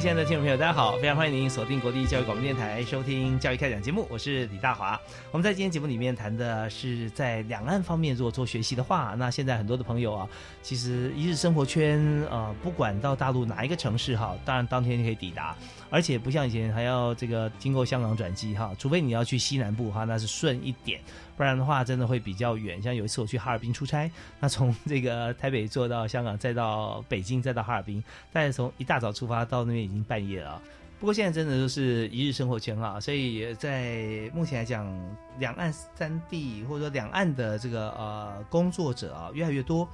亲爱的听众朋友，大家好！非常欢迎您锁定国立教育广播电台收听《教育开讲》节目，我是李大华。我们在今天节目里面谈的是在两岸方面如果做学习的话，那现在很多的朋友啊，其实一日生活圈啊，不管到大陆哪一个城市哈，当然当天就可以抵达，而且不像以前还要这个经过香港转机哈，除非你要去西南部哈，那是顺一点。不然的话，真的会比较远。像有一次我去哈尔滨出差，那从这个台北坐到香港，再到北京，再到哈尔滨，但是从一大早出发到那边已经半夜了。不过现在真的就是一日生活圈了，所以在目前来讲，两岸三地或者说两岸的这个呃工作者啊越来越多。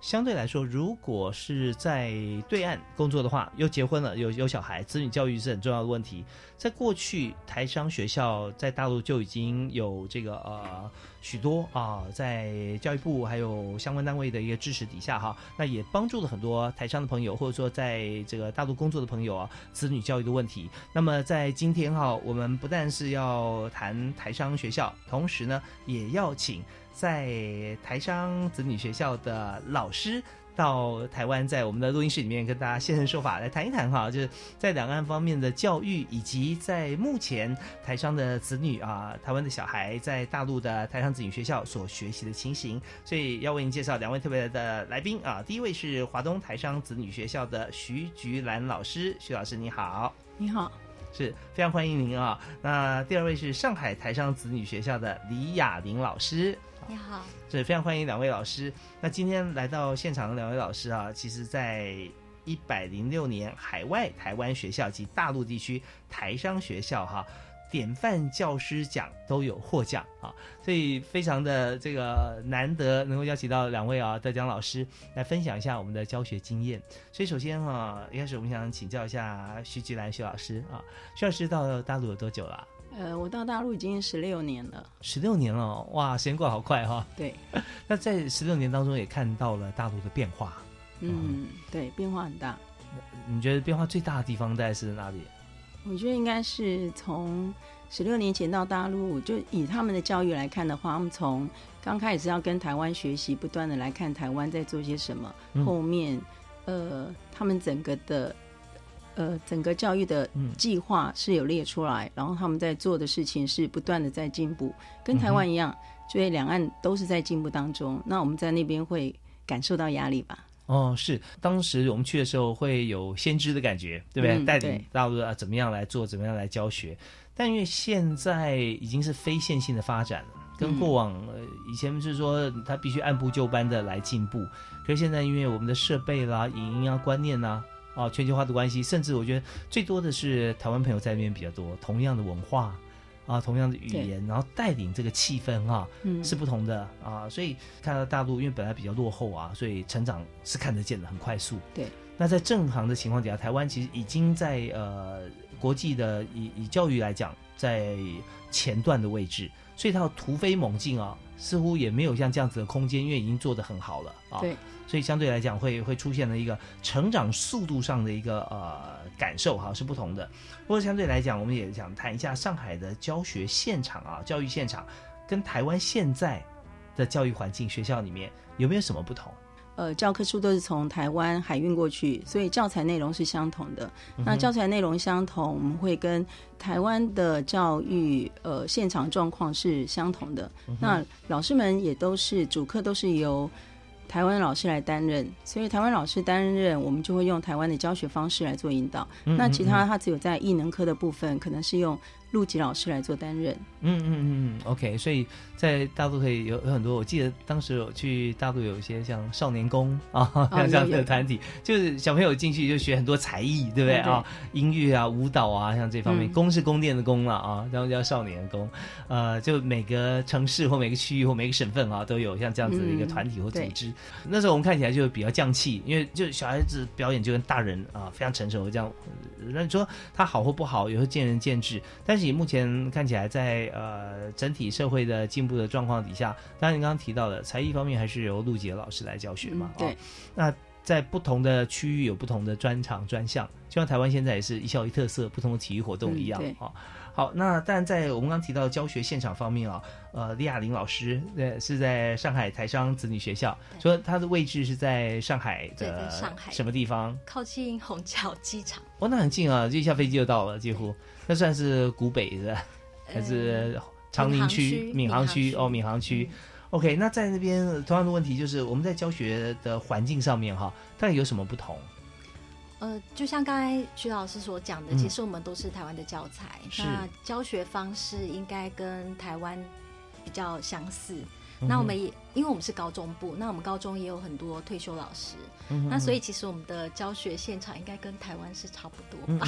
相对来说，如果是在对岸工作的话，又结婚了，有有小孩，子女教育是很重要的问题。在过去，台商学校在大陆就已经有这个呃许多啊，在教育部还有相关单位的一个支持底下哈，那也帮助了很多台商的朋友，或者说在这个大陆工作的朋友啊，子女教育的问题。那么在今天哈，我们不但是要谈台商学校，同时呢，也要请。在台商子女学校的老师到台湾，在我们的录音室里面跟大家现身说法，来谈一谈哈，就是在两岸方面的教育，以及在目前台商的子女啊，台湾的小孩在大陆的台商子女学校所学习的情形。所以要为您介绍两位特别的来宾啊，第一位是华东台商子女学校的徐菊兰老师，徐老师你好，你好。是非常欢迎您啊！那第二位是上海台商子女学校的李雅玲老师，你好，是非常欢迎两位老师。那今天来到现场的两位老师啊，其实在一百零六年海外台湾学校及大陆地区台商学校哈。典范教师奖都有获奖啊，所以非常的这个难得能够邀请到两位啊得奖老师来分享一下我们的教学经验。所以首先哈，一开始我们想请教一下徐吉兰徐老师啊，徐老师到大陆有多久了？呃，我到大陆已经十六年了。十六年了，哇，时间过得好快哈。对。那在十六年当中也看到了大陆的变化。嗯，对，变化很大。你觉得变化最大的地方在是哪里？我觉得应该是从十六年前到大陆，就以他们的教育来看的话，他们从刚开始是要跟台湾学习，不断的来看台湾在做些什么。后面，呃，他们整个的，呃，整个教育的计划是有列出来，然后他们在做的事情是不断的在进步，跟台湾一样，所以两岸都是在进步当中。那我们在那边会感受到压力吧？哦，是，当时我们去的时候会有先知的感觉，对不对？带领大陆啊怎么样来做，怎么样来教学。但因为现在已经是非线性的发展了，跟过往呃以前是说他必须按部就班的来进步，可是现在因为我们的设备啦、影音啊、观念呐，啊全球化的关系，甚至我觉得最多的是台湾朋友在那边比较多，同样的文化。啊，同样的语言，然后带领这个气氛哈，是不同的啊。所以看到大陆，因为本来比较落后啊，所以成长是看得见的，很快速。对。那在正常的情况底下，台湾其实已经在呃国际的以以教育来讲，在前段的位置，所以它要突飞猛进啊，似乎也没有像这样子的空间，因为已经做得很好了啊。对。所以相对来讲，会会出现了一个成长速度上的一个呃感受哈，是不同的。不过相对来讲，我们也想谈一下上海的教学现场啊，教育现场跟台湾现在的教育环境学校里面有没有什么不同？呃，教科书都是从台湾海运过去，所以教材内容是相同的。那教材内容相同，我们会跟台湾的教育呃现场状况是相同的。那老师们也都是主课都是由。台湾老师来担任，所以台湾老师担任，我们就会用台湾的教学方式来做引导。那其他他只有在艺能科的部分，可能是用陆籍老师来做担任。嗯嗯嗯，OK，所以在大陆可以有有很多，我记得当时有去大陆有一些像少年宫啊，像这样的团体，就是小朋友进去就学很多才艺，对不对啊？音乐啊、舞蹈啊，像这方面，宫是宫殿的宫了啊，然后叫少年宫。呃，就每个城市或每个区域或每个省份啊，都有像这样子的一个团体或组织。那时候我们看起来就比较降气，因为就小孩子表演就跟大人啊非常成熟这样。那你说他好或不好，有时候见仁见智。但是以目前看起来，在呃整体社会的进步的状况底下，当然你刚刚提到的才艺方面，还是由陆杰老师来教学嘛？对。那在不同的区域有不同的专长专项，就像台湾现在也是一校一特色，不同的体育活动一样啊。好，那但在我们刚提到教学现场方面啊，呃，李亚玲老师呃是在上海台商子女学校，说他的位置是在上海的上海什么地方？靠近虹桥机场。哦，那很近啊，就一下飞机就到了，几乎。那算是古北的，还是长宁区、闵行区？哦，闵行区。OK，那在那边同样的问题就是，我们在教学的环境上面哈，到底有什么不同？呃，就像刚才徐老师所讲的，其实我们都是台湾的教材，那教学方式应该跟台湾比较相似。那我们也因为我们是高中部，那我们高中也有很多退休老师，那所以其实我们的教学现场应该跟台湾是差不多吧。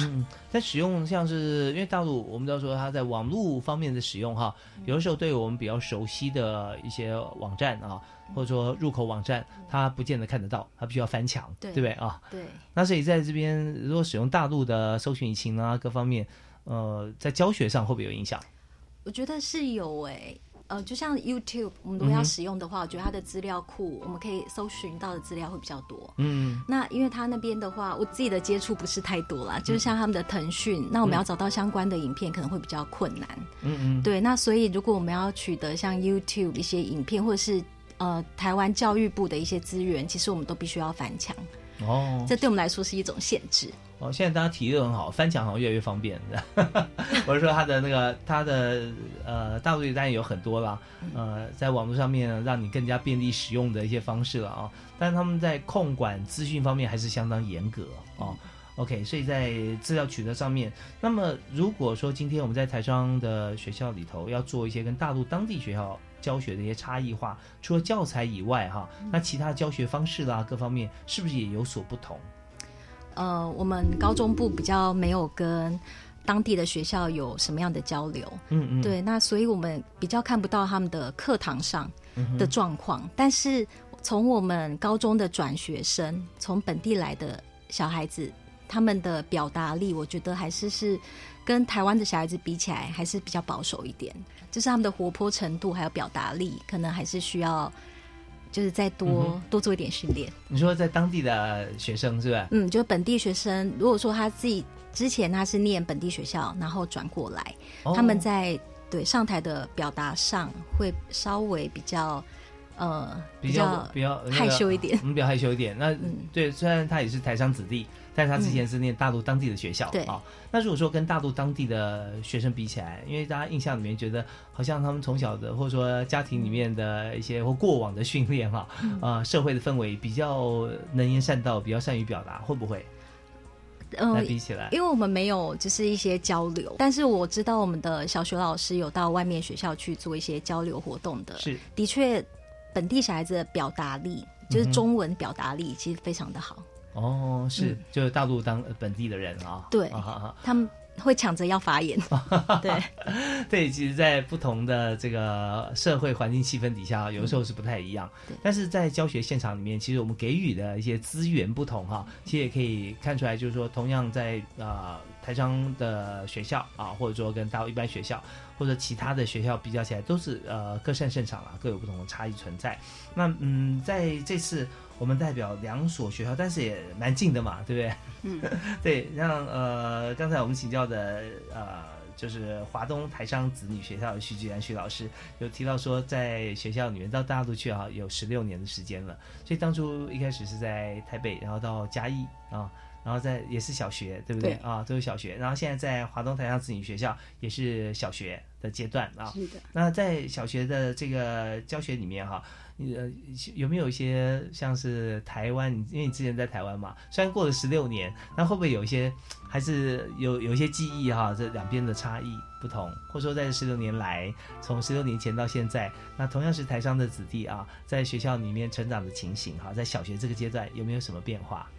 在使用像是因为大陆，我们都要说它在网络方面的使用哈，有的时候对我们比较熟悉的一些网站啊。或者说入口网站，它不见得看得到，它必须要翻墙，对不对啊？对。那所以在这边，如果使用大陆的搜寻引擎啊，各方面，呃，在教学上会不会有影响？我觉得是有诶，呃，就像 YouTube，我们如果要使用的话，我觉得它的资料库，我们可以搜寻到的资料会比较多。嗯。那因为它那边的话，我自己的接触不是太多啦，就是像他们的腾讯，那我们要找到相关的影片可能会比较困难。嗯嗯。对，那所以如果我们要取得像 YouTube 一些影片，或者是呃，台湾教育部的一些资源，其实我们都必须要翻墙哦。这对我们来说是一种限制哦。现在大家体力很好，翻墙好像越来越方便。我是说，他的那个他的呃，大陆地单也有很多啦，呃，在网络上面让你更加便利使用的一些方式了啊。但是他们在控管资讯方面还是相当严格哦。OK，所以在资料取得上面，那么如果说今天我们在台商的学校里头要做一些跟大陆当地学校。教学的一些差异化，除了教材以外，哈，那其他教学方式啦，各方面是不是也有所不同？呃，我们高中部比较没有跟当地的学校有什么样的交流，嗯嗯，对，那所以我们比较看不到他们的课堂上的状况。但是从我们高中的转学生，从本地来的小孩子，他们的表达力，我觉得还是是跟台湾的小孩子比起来，还是比较保守一点。就是他们的活泼程度还有表达力，可能还是需要，就是再多多做一点训练。你说在当地的学生是吧？嗯，就本地学生，如果说他自己之前他是念本地学校，然后转过来，他们在对上台的表达上会稍微比较呃比较比较害羞一点，嗯，比较害羞一点。那对，虽然他也是台商子弟。但他之前是念大陆当地的学校，对啊。那如果说跟大陆当地的学生比起来，因为大家印象里面觉得好像他们从小的或者说家庭里面的一些或过往的训练哈，啊，社会的氛围比较能言善道，比较善于表达，会不会？嗯，比起来，因为我们没有就是一些交流，但是我知道我们的小学老师有到外面学校去做一些交流活动的，是的确，本地小孩子的表达力，就是中文表达力，其实非常的好。哦，是，就是大陆当本地的人啊，对，他们会抢着要发言，对，对，其实，在不同的这个社会环境气氛底下，有的时候是不太一样，但是在教学现场里面，其实我们给予的一些资源不同哈，其实也可以看出来，就是说，同样在啊台商的学校啊，或者说跟大陆一般学校或者其他的学校比较起来，都是呃各擅擅长啊，各有不同的差异存在。那嗯，在这次。我们代表两所学校，但是也蛮近的嘛，对不对？嗯，对，像呃，刚才我们请教的呃，就是华东台商子女学校的徐吉然徐老师，有提到说，在学校里面到大陆去啊，有十六年的时间了。所以当初一开始是在台北，然后到嘉义啊，然后在也是小学，对不对？啊，都是小学。然后现在在华东台商子女学校也是小学的阶段啊。是的。那在小学的这个教学里面哈。呃，有没有一些像是台湾？因为你之前在台湾嘛，虽然过了十六年，那会不会有一些还是有有一些记忆哈？这两边的差异不同，或者说在这十六年来，从十六年前到现在，那同样是台商的子弟啊，在学校里面成长的情形哈，在小学这个阶段有没有什么变化？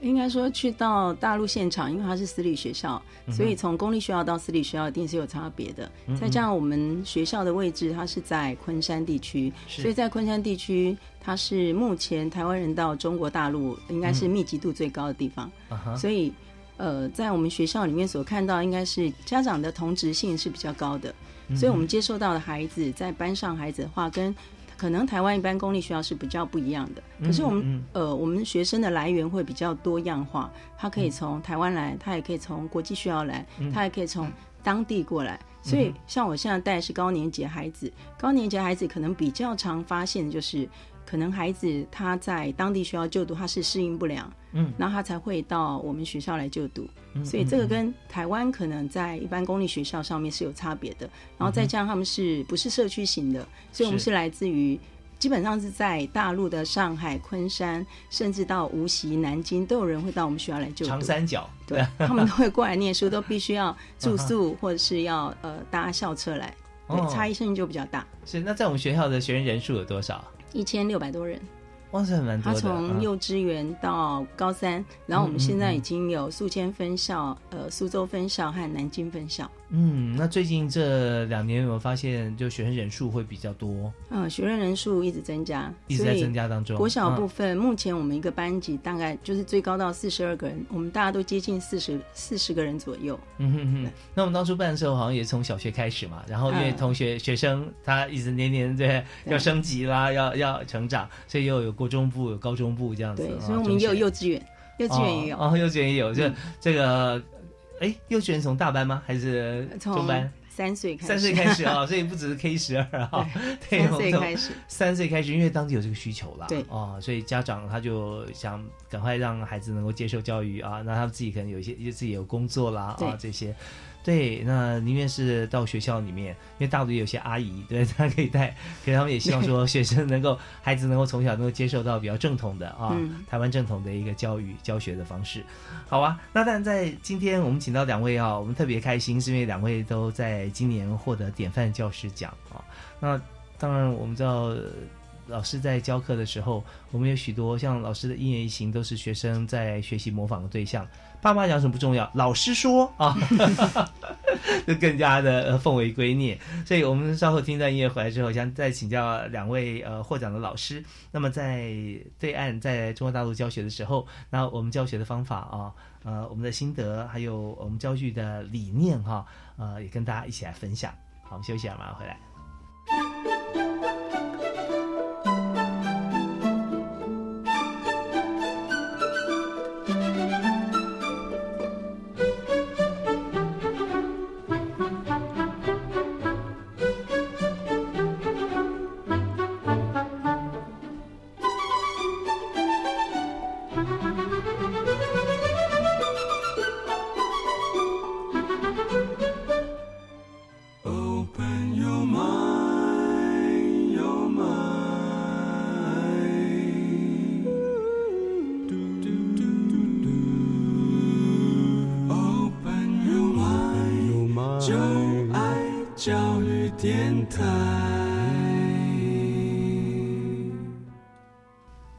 应该说去到大陆现场，因为它是私立学校，所以从公立学校到私立学校一定是有差别的。再加上我们学校的位置，它是在昆山地区，所以在昆山地区，它是目前台湾人到中国大陆应该是密集度最高的地方。所以，呃，在我们学校里面所看到，应该是家长的同质性是比较高的。所以我们接受到的孩子在班上孩子的话跟。可能台湾一般公立学校是比较不一样的，可是我们呃，我们学生的来源会比较多样化，他可以从台湾来，他也可以从国际学校来，他也可以从当地过来。所以像我现在带的是高年级孩子，高年级孩子可能比较常发现就是。可能孩子他在当地学校就读，他是适应不良，嗯，然后他才会到我们学校来就读，所以这个跟台湾可能在一般公立学校上面是有差别的。然后再加上他们是不是社区型的，所以我们是来自于基本上是在大陆的上海、昆山，甚至到无锡、南京都有人会到我们学校来就读。长三角，对，他们都会过来念书，都必须要住宿 或者是要呃搭校车来，对，差异性就比较大。是，那在我们学校的学生人数有多少？一千六百多人。哇塞，蛮多的。他从幼稚园到高三，然后我们现在已经有宿迁分校、呃苏州分校和南京分校。嗯，那最近这两年有没有发现，就学生人数会比较多？嗯，学生人数一直增加，一直在增加当中。国小部分，目前我们一个班级大概就是最高到四十二个人，我们大家都接近四十四十个人左右。嗯哼哼。那我们当初办的时候，好像也是从小学开始嘛，然后因为同学学生他一直年年对要升级啦，要要成长，所以又有国中部、有高中部这样子。对，所以我们也有幼稚园，幼稚园也有。哦，幼稚园也有，就这个。哎，幼稚园从大班吗？还是中班？三岁开始，三岁开始啊，所以不只是 K 十二啊，对 三岁开始，三岁开始，因为当地有这个需求啦，对啊，所以家长他就想赶快让孩子能够接受教育啊，那他们自己可能有一些自己有工作啦啊这些。对，那宁愿是到学校里面，因为大陆有些阿姨，对，她可以带，可是他们也希望说学生能够，孩子能够从小能够接受到比较正统的啊，台湾正统的一个教育教学的方式，好啊。那但在今天我们请到两位啊，我们特别开心，是因为两位都在今年获得典范教师奖啊。那当然我们知道。老师在教课的时候，我们有许多像老师的一言一行都是学生在学习模仿的对象。爸妈讲什么不重要，老师说 啊，就更加的奉为圭臬。所以我们稍后听一段音乐回来之后，想再请教两位呃获奖的老师。那么在对岸在中国大陆教学的时候，那我们教学的方法啊，呃，我们的心得，还有我们教具的理念哈，呃，也跟大家一起来分享。好，我们休息啊，马上回来。非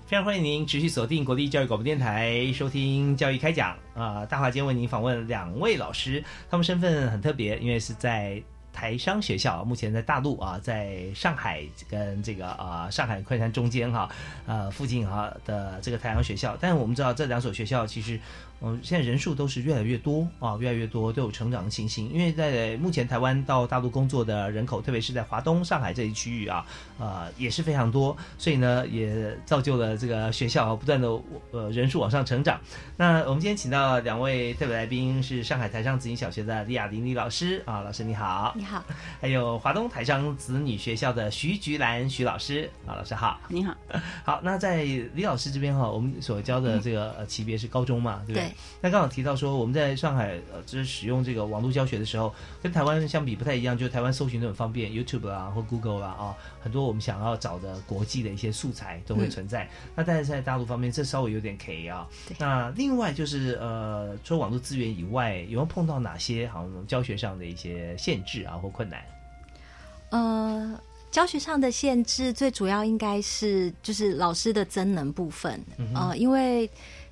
常欢迎您持续锁定国立教育广播电台，收听教育开讲啊！大华今天为您访问两位老师，他们身份很特别，因为是在台商学校，目前在大陆啊，在上海跟这个啊上海昆山中间哈呃附近哈的这个台商学校，但是我们知道这两所学校其实。嗯，现在人数都是越来越多啊，越来越多都有成长的情形。因为在目前台湾到大陆工作的人口，特别是在华东、上海这一区域啊，呃也是非常多，所以呢也造就了这个学校不断的呃人数往上成长。那我们今天请到两位特别来宾，是上海台商子女小学的李雅玲李老师啊，老师你好，你好。还有华东台商子女学校的徐菊兰徐老师啊，老师好，你好。好，那在李老师这边哈，我们所教的这个级别是高中嘛，对不对？对。那刚好提到说，我们在上海呃，就是使用这个网络教学的时候，跟台湾相比不太一样，就台湾搜寻都很方便，YouTube 啊或 Google 啦啊，很多我们想要找的国际的一些素材都会存在。那但是在大陆方面，这稍微有点 K 啊。那另外就是呃，除了网络资源以外，有没有碰到哪些好像教学上的一些限制啊或困难？呃。教学上的限制最主要应该是就是老师的增能部分，呃，因为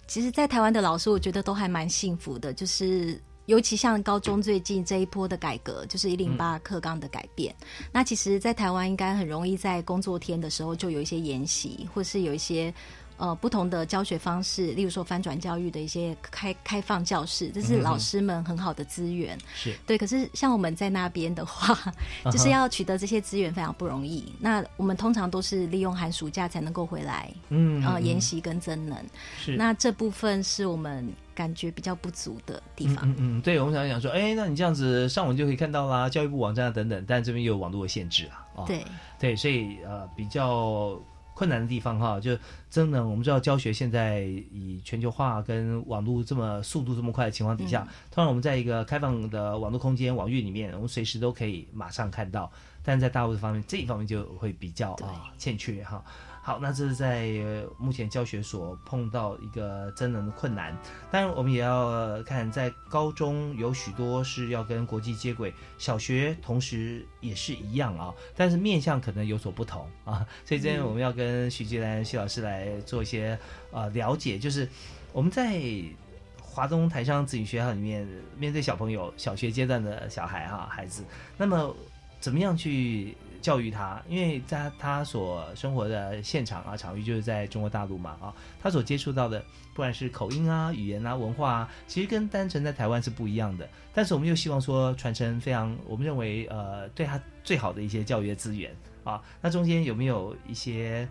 其实，在台湾的老师，我觉得都还蛮幸福的，就是尤其像高中最近这一波的改革，就是一零八课纲的改变，那其实，在台湾应该很容易在工作天的时候就有一些研习，或是有一些。呃，不同的教学方式，例如说翻转教育的一些开开放教室，这是老师们很好的资源。是对，可是像我们在那边的话，就是要取得这些资源非常不容易。那我们通常都是利用寒暑假才能够回来，嗯，呃，研习跟增能。是，那这部分是我们感觉比较不足的地方。嗯嗯，对，我们想想说，哎，那你这样子上网就可以看到啦，教育部网站等等，但这边又有网络的限制啊。对对，所以呃，比较。困难的地方哈，就真的我们知道教学现在以全球化跟网络这么速度这么快的情况底下，通常我们在一个开放的网络空间网域里面，我们随时都可以马上看到，但在大陆方面这一方面就会比较啊欠缺哈。好，那这是在目前教学所碰到一个真人的困难。当然，我们也要看在高中有许多是要跟国际接轨，小学同时也是一样啊，但是面向可能有所不同啊。所以今天我们要跟徐杰兰徐老师来做一些呃了解，就是我们在华东台商子女学校里面面对小朋友小学阶段的小孩哈孩子，那么怎么样去？教育他，因为在他所生活的现场啊，场域就是在中国大陆嘛啊，他所接触到的，不管是口音啊、语言啊、文化啊，其实跟单纯在台湾是不一样的。但是我们又希望说传承非常，我们认为呃，对他最好的一些教育资源啊。那中间有没有一些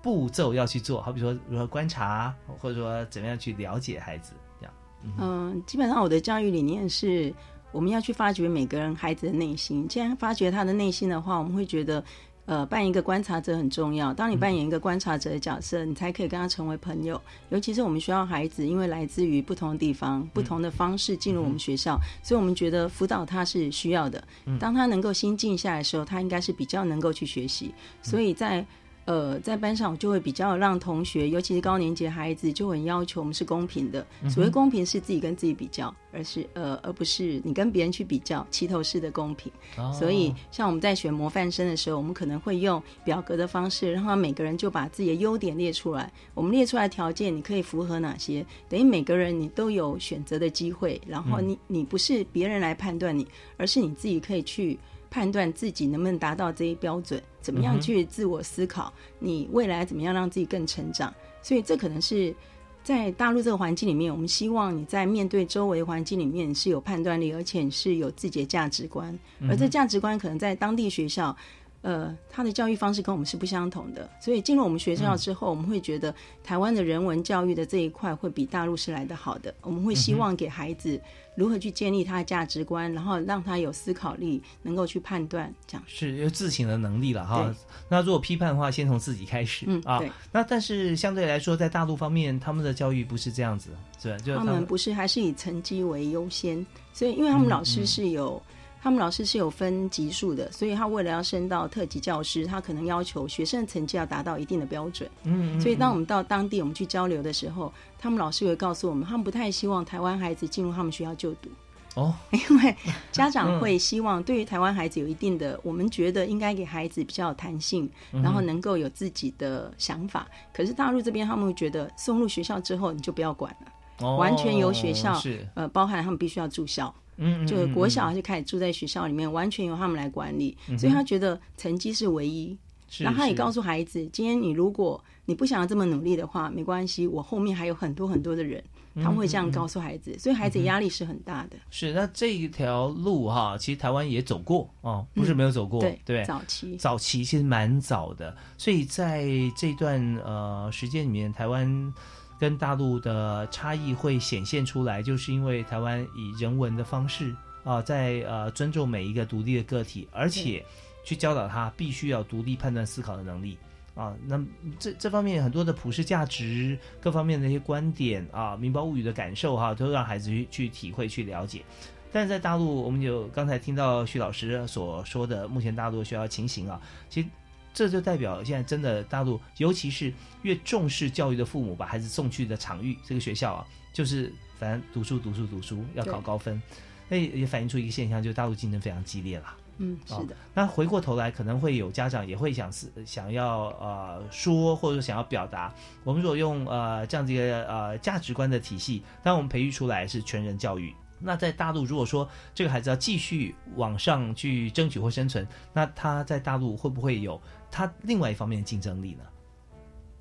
步骤要去做？好比说如何观察，或者说怎么样去了解孩子这样？嗯，基本上我的教育理念是。我们要去发掘每个人孩子的内心。既然发掘他的内心的话，我们会觉得，呃，扮演一个观察者很重要。当你扮演一个观察者的角色，你才可以跟他成为朋友。尤其是我们学校孩子，因为来自于不同的地方、不同的方式进入我们学校，所以我们觉得辅导他是需要的。当他能够心静下来的时候，他应该是比较能够去学习。所以在呃，在班上我就会比较让同学，尤其是高年级的孩子，就很要求我们是公平的。所谓公平是自己跟自己比较，而是呃，而不是你跟别人去比较，齐头式的公平。所以，像我们在选模范生的时候，我们可能会用表格的方式，让他每个人就把自己的优点列出来。我们列出来条件，你可以符合哪些？等于每个人你都有选择的机会。然后你你不是别人来判断你，而是你自己可以去。判断自己能不能达到这些标准，怎么样去自我思考，你未来怎么样让自己更成长？所以这可能是在大陆这个环境里面，我们希望你在面对周围环境里面是有判断力，而且是有自己的价值观。而这价值观可能在当地学校。呃，他的教育方式跟我们是不相同的，所以进入我们学校之后，我们会觉得台湾的人文教育的这一块会比大陆是来的好的。我们会希望给孩子如何去建立他的价值观，然后让他有思考力，能够去判断，这样是有自省的能力了哈。那如果批判的话，先从自己开始啊。那但是相对来说，在大陆方面，他们的教育不是这样子，是吧？就他们不是，还是以成绩为优先，所以因为他们老师是有。他们老师是有分级数的，所以他为了要升到特级教师，他可能要求学生成绩要达到一定的标准。嗯，所以当我们到当地我们去交流的时候，他们老师会告诉我们，他们不太希望台湾孩子进入他们学校就读。哦，因为家长会希望对于台湾孩子有一定的，我们觉得应该给孩子比较有弹性，然后能够有自己的想法。可是大陆这边他们会觉得送入学校之后你就不要管了，哦完全由学校呃，包含他们必须要住校。嗯，就国小就开始住在学校里面，完全由他们来管理，所以他觉得成绩是唯一。然后他也告诉孩子，今天你如果你不想要这么努力的话，没关系，我后面还有很多很多的人，他们会这样告诉孩子，所以孩子压力是很大的。是，那这一条路哈，其实台湾也走过哦，不是没有走过，对对，早期。早期其实蛮早的，所以在这段呃时间里面，台湾。跟大陆的差异会显现出来，就是因为台湾以人文的方式啊，在呃尊重每一个独立的个体，而且去教导他必须要独立判断思考的能力啊，那这这方面很多的普世价值，各方面的一些观点啊，民胞物语的感受哈，都让孩子去去体会、去了解。但是在大陆，我们就刚才听到徐老师所说的，目前大陆学校情形啊，其实这就代表现在真的大陆，尤其是越重视教育的父母，把孩子送去的场域这个学校啊，就是反正读书、读书、读书，要考高分，那也反映出一个现象，就是大陆竞争非常激烈了。嗯，是的。那回过头来，可能会有家长也会想是想要呃说，或者说想要表达，我们如果用呃这样子一个呃价值观的体系，当我们培育出来是全人教育。那在大陆，如果说这个孩子要继续往上去争取或生存，那他在大陆会不会有他另外一方面的竞争力呢？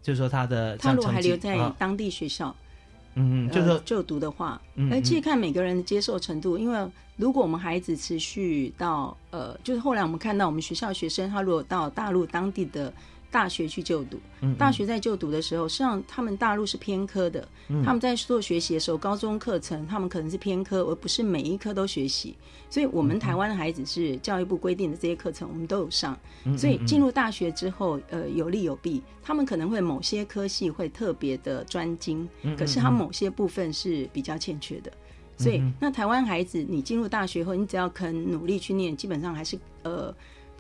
就是说他的他如果还留在当地学校，嗯，就是说就读的话，而其实看每个人的接受程度，因为如果我们孩子持续到呃，就是后来我们看到我们学校学生，他如果到大陆当地的。大学去就读，大学在就读的时候，实际上他们大陆是偏科的。他们在做学习的时候，高中课程他们可能是偏科，而不是每一科都学习。所以，我们台湾的孩子是教育部规定的这些课程，我们都有上。所以进入大学之后，呃，有利有弊。他们可能会某些科系会特别的专精，可是他某些部分是比较欠缺的。所以，那台湾孩子，你进入大学后，你只要肯努力去念，基本上还是呃。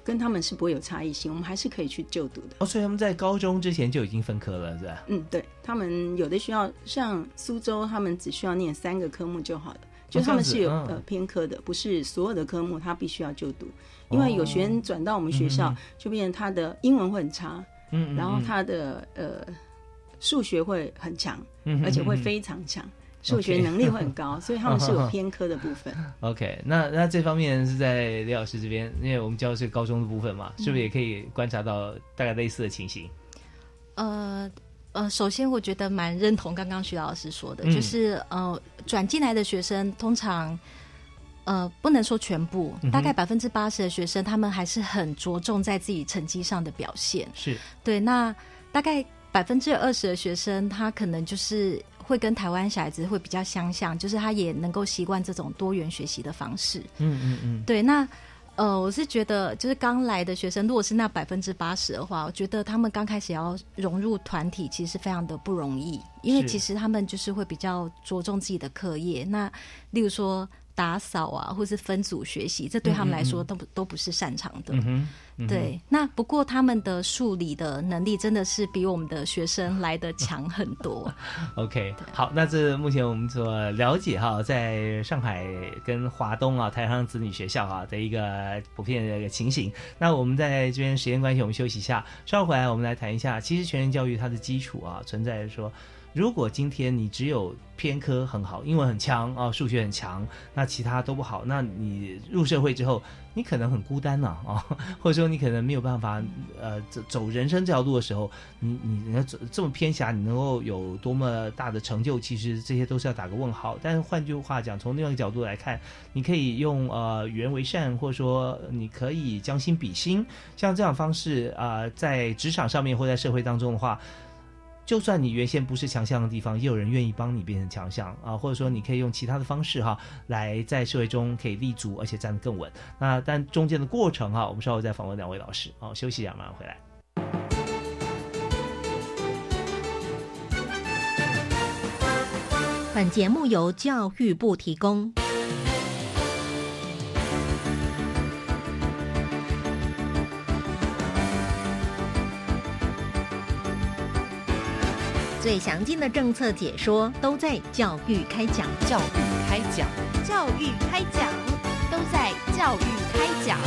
跟他们是不会有差异性，我们还是可以去就读的。哦，所以他们在高中之前就已经分科了，是吧？嗯，对他们有的需要，像苏州，他们只需要念三个科目就好了。就他们是有呃偏科的，不是所有的科目他必须要就读，因为有学生转到我们学校，就变成他的英文会很差，嗯，然后他的呃数学会很强，而且会非常强。数学能力会很高，所以他们是有 偏科的部分。OK，那那这方面是在李老师这边，因为我们教的是高中的部分嘛，是不是也可以观察到大概类似的情形？呃呃，首先我觉得蛮认同刚刚徐老师说的，就是呃，转进来的学生通常呃不能说全部，大概百分之八十的学生，他们还是很着重在自己成绩上的表现。是对，那大概百分之二十的学生，他可能就是。会跟台湾小孩子会比较相像，就是他也能够习惯这种多元学习的方式。嗯嗯嗯，对。那呃，我是觉得，就是刚来的学生，如果是那百分之八十的话，我觉得他们刚开始要融入团体，其实非常的不容易，因为其实他们就是会比较着重自己的课业。那例如说。打扫啊，或是分组学习，这对他们来说都不都不是擅长的。对，那不过他们的数理的能力真的是比我们的学生来的强很多。OK，好，那这目前我们所了解哈，在上海跟华东啊，台商子女学校啊的一个普遍的一个情形。那我们在这边时间关系，我们休息一下，稍后回来我们来谈一下，其实全人教育它的基础啊，存在说。如果今天你只有偏科很好，英文很强啊，数学很强，那其他都不好，那你入社会之后，你可能很孤单呐啊，或者说你可能没有办法呃走走人生这条路的时候，你你要走这么偏狭，你能够有多么大的成就，其实这些都是要打个问号。但是换句话讲，从另外一个角度来看，你可以用呃与人为善，或者说你可以将心比心，像这样方式啊，在职场上面或在社会当中的话。就算你原先不是强项的地方，也有人愿意帮你变成强项啊，或者说你可以用其他的方式哈，来在社会中可以立足，而且站得更稳。那但中间的过程哈，我们稍后再访问两位老师。好，休息一下马上回来。本节目由教育部提供。最详尽的政策解说都在《教育开讲》，教育开讲，教育开讲，都在《教育开讲》。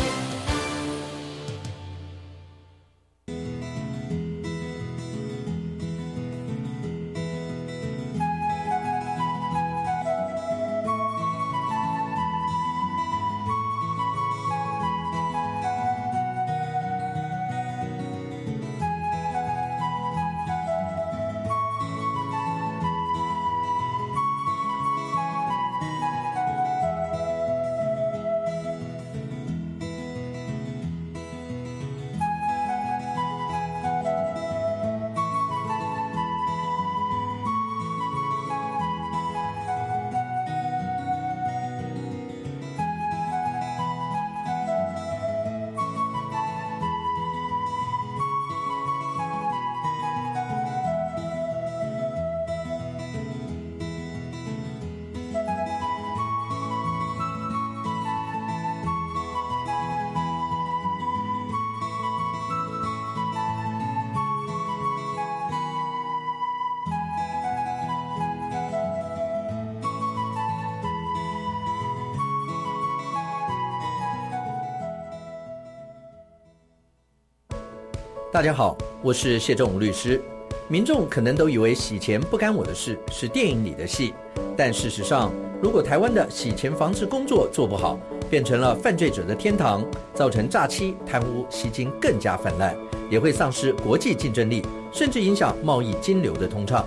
大家好，我是谢仲武律师。民众可能都以为洗钱不干我的事，是电影里的戏。但事实上，如果台湾的洗钱防治工作做不好，变成了犯罪者的天堂，造成诈欺、贪污、吸金更加泛滥，也会丧失国际竞争力，甚至影响贸易金流的通畅。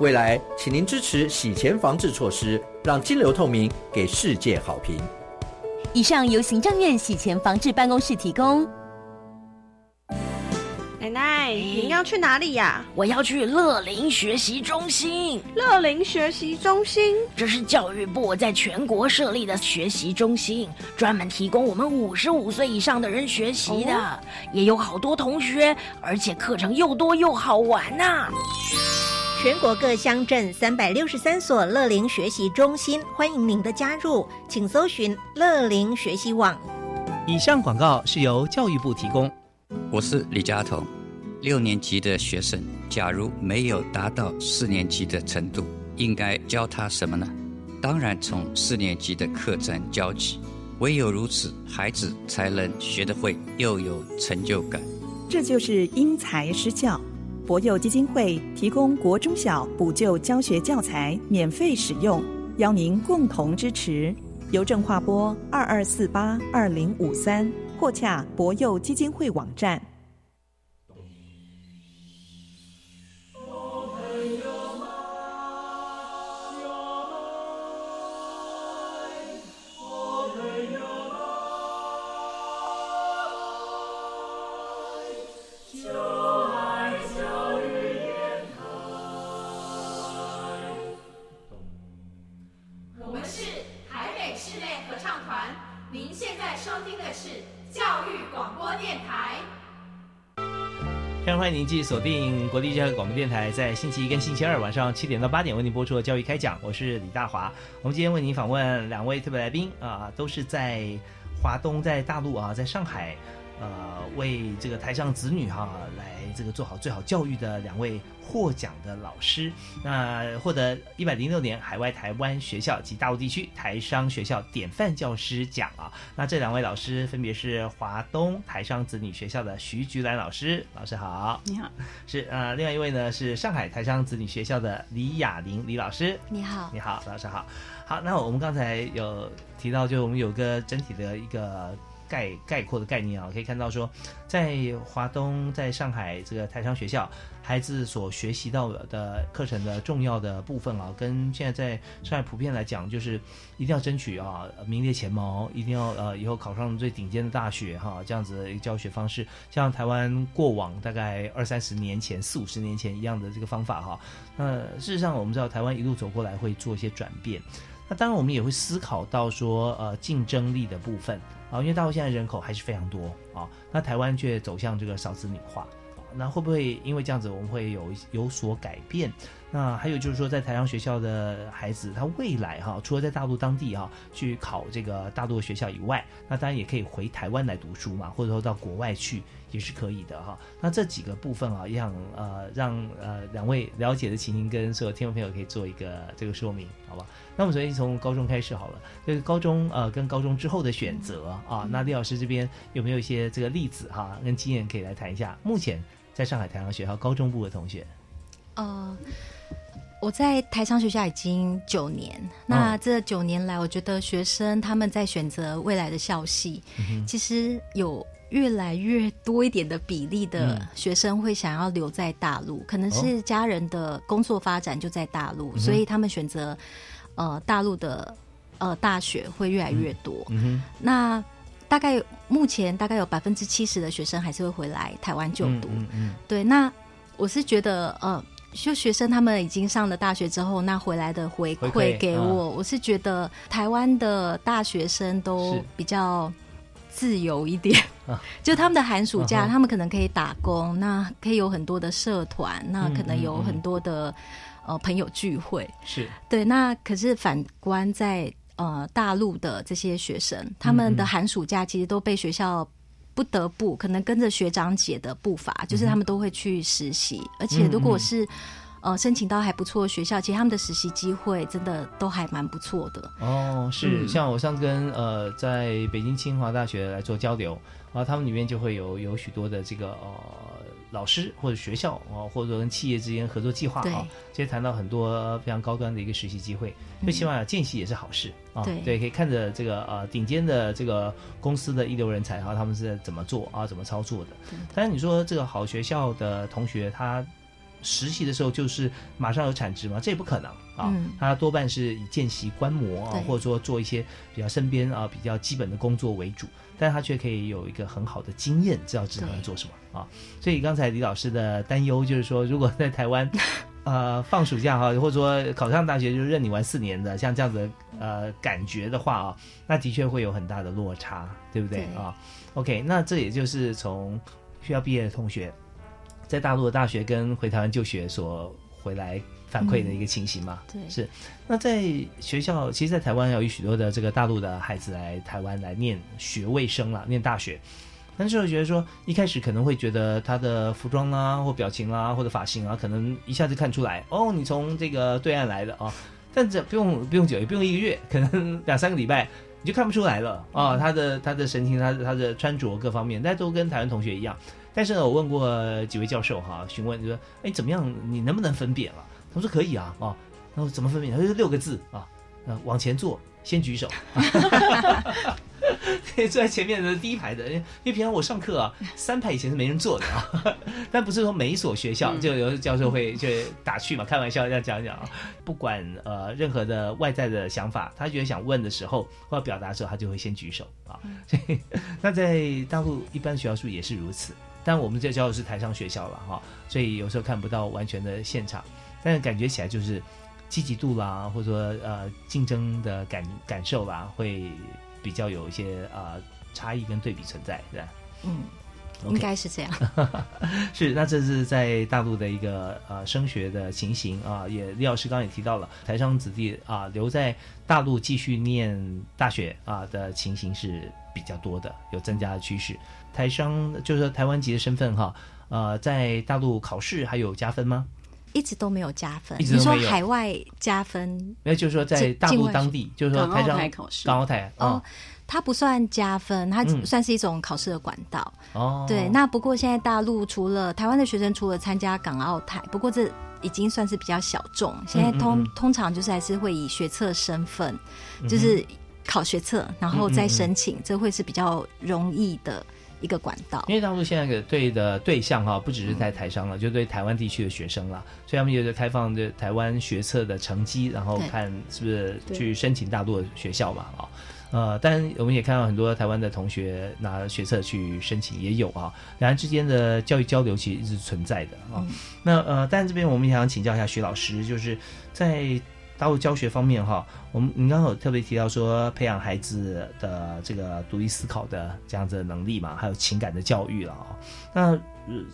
未来，请您支持洗钱防治措施，让金流透明，给世界好评。以上由行政院洗钱防治办公室提供。奶奶，您要去哪里呀？我要去乐龄学习中心。乐龄学习中心，这是教育部在全国设立的学习中心，专门提供我们五十五岁以上的人学习的，也有好多同学，而且课程又多又好玩呐。全国各乡镇三百六十三所乐龄学习中心，欢迎您的加入，请搜寻乐龄学习网。以上广告是由教育部提供。我是李佳彤，六年级的学生，假如没有达到四年级的程度，应该教他什么呢？当然从四年级的课程教起，唯有如此，孩子才能学得会，又有成就感。这就是因材施教。博幼基金会提供国中小补救教学教材免费使用，邀您共同支持。邮政划拨二二四八二零五三，或洽博幼基金会网站。欢迎您继续锁定国立教育广播电台，在星期一跟星期二晚上七点到八点为您播出的教育开讲，我是李大华。我们今天为您访问两位特别来宾啊，都是在华东，在大陆啊，在上海。呃，为这个台上子女哈来这个做好最好教育的两位获奖的老师，那获得一百零六年海外台湾学校及大陆地区台商学校典范教师奖啊。那这两位老师分别是华东台商子女学校的徐菊兰老师，老师好，你好。是呃，另外一位呢是上海台商子女学校的李雅玲李老师，你好，你好，老师好。好，那我们刚才有提到，就我们有个整体的一个。概概括的概念啊，可以看到说，在华东，在上海这个台商学校，孩子所学习到的课程的重要的部分啊，跟现在在上海普遍来讲，就是一定要争取啊名列前茅，一定要呃以后考上最顶尖的大学哈，这样子的一个教学方式，像台湾过往大概二三十年前、四五十年前一样的这个方法哈。那事实上，我们知道台湾一路走过来会做一些转变，那当然我们也会思考到说呃竞争力的部分。啊，因为大陆现在人口还是非常多啊，那台湾却走向这个少子女化，那会不会因为这样子我们会有有所改变？那还有就是说，在台商学校的孩子，他未来哈，除了在大陆当地哈去考这个大陆的学校以外，那当然也可以回台湾来读书嘛，或者说到国外去也是可以的哈。那这几个部分啊，也想呃让呃两位了解的情形跟所有听众朋友可以做一个这个说明，好吧？那我们首先从高中开始好了，这个高中呃跟高中之后的选择啊，那李老师这边有没有一些这个例子哈跟经验可以来谈一下？目前在上海台商学校高中部的同学，呃。我在台商学校已经九年，那这九年来，我觉得学生他们在选择未来的校系，其实有越来越多一点的比例的学生会想要留在大陆，可能是家人的工作发展就在大陆，所以他们选择呃大陆的呃大学会越来越多。嗯那大概目前大概有百分之七十的学生还是会回来台湾就读。对，那我是觉得呃。就学生他们已经上了大学之后，那回来的回馈给我，我是觉得台湾的大学生都比较自由一点，就他们的寒暑假，他们可能可以打工，那可以有很多的社团，那可能有很多的呃朋友聚会，是对。那可是反观在呃大陆的这些学生，他们的寒暑假其实都被学校。不得不可能跟着学长姐的步伐，就是他们都会去实习，而且如果是呃申请到还不错的学校，其实他们的实习机会真的都还蛮不错的。哦，是像我上次跟呃在北京清华大学来做交流，然后他们里面就会有有许多的这个呃老师或者学校啊，或者跟企业之间合作计划啊，其实谈到很多非常高端的一个实习机会，最起码见习也是好事啊。对，可以看着这个呃顶尖的这个公司的一流人才，然后他们是怎么做啊，怎么操作的。但是你说这个好学校的同学他。实习的时候就是马上有产值吗？这也不可能啊！他多半是以见习观摩啊，或者说做一些比较身边啊比较基本的工作为主，但他却可以有一个很好的经验，知道知道要做什么啊！所以刚才李老师的担忧就是说，如果在台湾 呃放暑假哈，或者说考上大学就任你玩四年的，像这样子呃感觉的话啊，那的确会有很大的落差，对不对啊？OK，那这也就是从需要毕业的同学。在大陆的大学跟回台湾就学所回来反馈的一个情形嘛，对，是。那在学校，其实，在台湾有许多的这个大陆的孩子来台湾来念学位生了，念大学。但是我觉得说，一开始可能会觉得他的服装啦，或表情啦，或者发型啊，可能一下子看出来，哦，你从这个对岸来的啊。但这不用不用久，也不用一个月，可能两三个礼拜，你就看不出来了啊。他的他的神情，他的他的穿着各方面，大家都跟台湾同学一样。但是呢，我问过几位教授哈，询问就说：“哎，怎么样？你能不能分辨了？”他说：“可以啊，啊，然后怎么分辨？他说六个字啊，呃，往前坐，先举手，可 以坐在前面的第一排的。因为平常我上课啊，三排以前是没人坐的啊。但不是说每一所学校就有教授会就打趣嘛，开玩笑这样讲讲啊。不管呃任何的外在的想法，他觉得想问的时候或要表达的时候，他就会先举手啊。所以那在大陆一般学校是不是也是如此。”但我们这教的是台上学校了哈，所以有时候看不到完全的现场，但是感觉起来就是积极度啦，或者说呃竞争的感感受啦，会比较有一些呃差异跟对比存在，对吧？嗯，应该是这样。是，那这是在大陆的一个呃升学的情形啊，也李老师刚刚也提到了，台商子弟啊留在大陆继续念大学啊的情形是比较多的，有增加的趋势。台商就是说台湾籍的身份哈，呃，在大陆考试还有加分吗？一直都没有加分。你说海外加分？没有，就是说在大陆当地，就是说台商考试，港澳台哦，它不算加分，它算是一种考试的管道。哦，对。那不过现在大陆除了台湾的学生，除了参加港澳台，不过这已经算是比较小众。现在通通常就是还是会以学测身份，就是考学测，然后再申请，这会是比较容易的。一个管道，因为大陆现在的对的对象哈，不只是在台商了，就对台湾地区的学生了，所以他们也在开放的台湾学测的成绩，然后看是不是去申请大陆的学校嘛啊，呃，但我们也看到很多台湾的同学拿学测去申请，也有啊，两岸之间的教育交流其实一直存在的啊。那呃，但这边我们也想请教一下徐老师，就是在。大陆教学方面哈，我们你刚刚有特别提到说培养孩子的这个独立思考的这样子的能力嘛，还有情感的教育了。那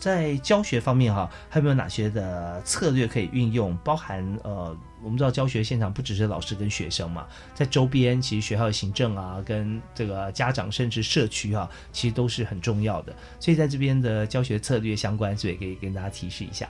在教学方面哈，还有没有哪些的策略可以运用？包含呃，我们知道教学现场不只是老师跟学生嘛，在周边其实学校的行政啊，跟这个家长甚至社区哈，其实都是很重要的。所以在这边的教学策略相关，所以可以跟大家提示一下。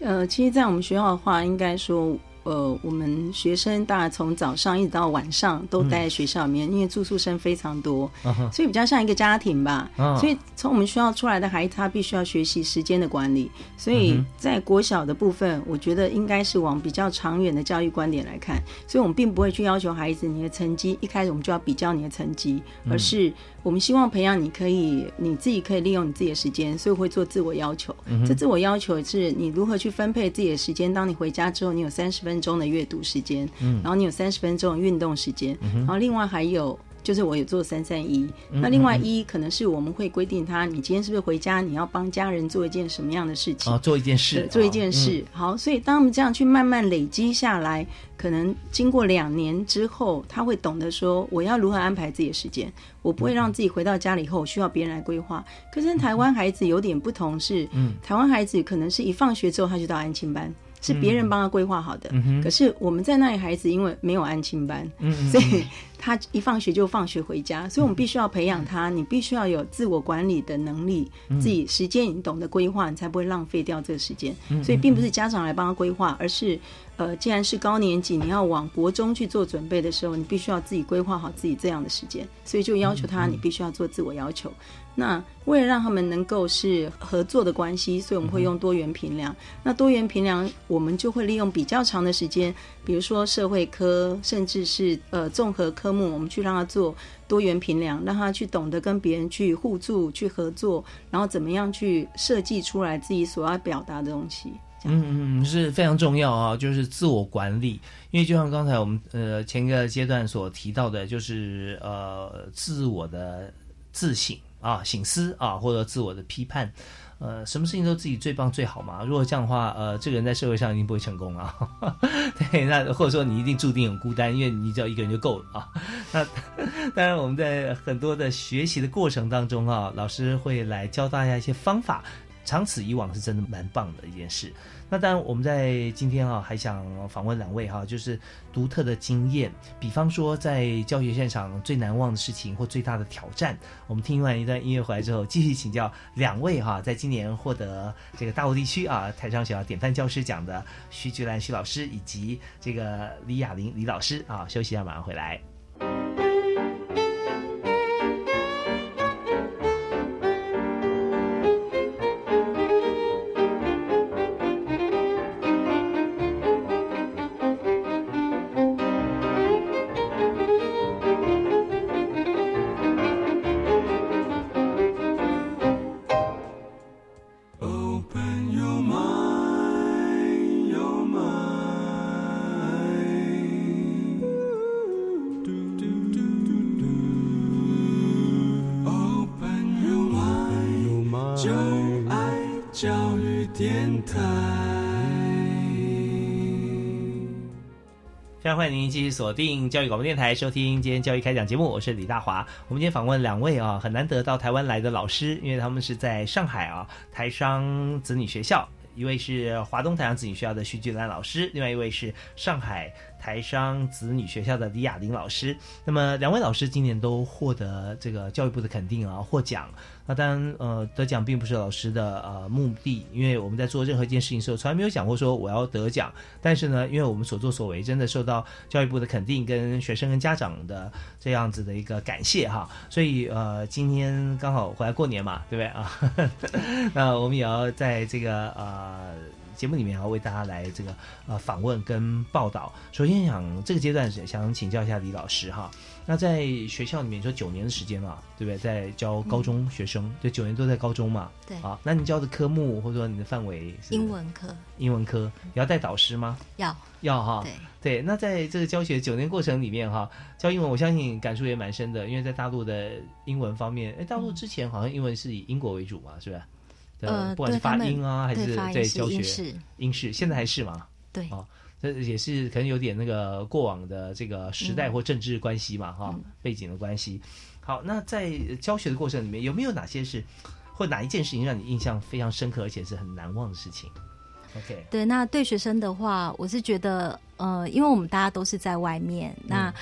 呃，其实，在我们学校的话，应该说。呃，我们学生大概从早上一直到晚上都待在学校里面，因为住宿生非常多，所以比较像一个家庭吧。所以从我们学校出来的孩子，他必须要学习时间的管理。所以在国小的部分，我觉得应该是往比较长远的教育观点来看。所以我们并不会去要求孩子你的成绩一开始我们就要比较你的成绩，而是我们希望培养你可以你自己可以利用你自己的时间，所以会做自我要求。这自我要求是你如何去分配自己的时间。当你回家之后，你有三十分。分钟的阅读时间，然后你有三十分钟的运动时间，然后另外还有就是我有做三三一，那另外一可能是我们会规定他，你今天是不是回家你要帮家人做一件什么样的事情？哦，做一件事，做一件事。好，所以当我们这样去慢慢累积下来，可能经过两年之后，他会懂得说我要如何安排自己的时间，我不会让自己回到家里以后需要别人来规划。可是台湾孩子有点不同，是台湾孩子可能是一放学之后他就到安亲班。是别人帮他规划好的，可是我们在那里孩子因为没有安亲班，所以他一放学就放学回家，所以我们必须要培养他，你必须要有自我管理的能力，自己时间你懂得规划，你才不会浪费掉这个时间。所以并不是家长来帮他规划，而是呃，既然是高年级，你要往国中去做准备的时候，你必须要自己规划好自己这样的时间，所以就要求他，你必须要做自我要求。那为了让他们能够是合作的关系，所以我们会用多元评量。那多元评量，我们就会利用比较长的时间，比如说社会科，甚至是呃综合科目，我们去让他做多元评量，让他去懂得跟别人去互助、去合作，然后怎么样去设计出来自己所要表达的东西。嗯嗯，是非常重要啊，就是自我管理。因为就像刚才我们呃前一个阶段所提到的，就是呃自我的自省。啊，醒思啊，或者自我的批判，呃，什么事情都自己最棒最好嘛。如果这样的话，呃，这个人在社会上一定不会成功啊。对，那或者说你一定注定很孤单，因为你只要一个人就够了啊。那当然，我们在很多的学习的过程当中啊，老师会来教大家一些方法。长此以往是真的蛮棒的一件事。那当然，我们在今天啊，还想访问两位哈，就是独特的经验，比方说在教学现场最难忘的事情或最大的挑战。我们听完一段音乐回来之后，继续请教两位哈，在今年获得这个大陆地区啊台商学校典范教师奖的徐菊兰徐老师，以及这个李雅玲李老师啊，休息一下，马上回来。您继续锁定教育广播电台，收听今天教育开讲节目。我是李大华。我们今天访问两位啊，很难得到台湾来的老师，因为他们是在上海啊台商子女学校，一位是华东台商子女学校的徐菊兰老师，另外一位是上海。台商子女学校的李雅玲老师，那么两位老师今年都获得这个教育部的肯定啊，获奖。那当然，呃，得奖并不是老师的呃目的，因为我们在做任何一件事情的时候，从来没有想过说我要得奖。但是呢，因为我们所作所为真的受到教育部的肯定，跟学生跟家长的这样子的一个感谢哈，所以呃，今天刚好回来过年嘛，对不对啊？那我们也要在这个呃。节目里面要为大家来这个呃访问跟报道。首先想这个阶段想请教一下李老师哈，那在学校里面说九年的时间嘛，对不对？在教高中学生，就，九年都在高中嘛。对。啊，那你教的科目或者说你的范围？英文科。英文科，你要带导师吗？要。要哈。对。对，那在这个教学九年过程里面哈，教英文我相信感触也蛮深的，因为在大陆的英文方面，哎，大陆之前好像英文是以英国为主嘛，是吧？呃，不管是发音啊，还是在教学，英式，现在还是嘛？对，哦，这也是可能有点那个过往的这个时代或政治关系嘛，哈，背景的关系。好，那在教学的过程里面，有没有哪些是或哪一件事情让你印象非常深刻，而且是很难忘的事情？OK，对，那对学生的话，我是觉得，呃，因为我们大家都是在外面，那。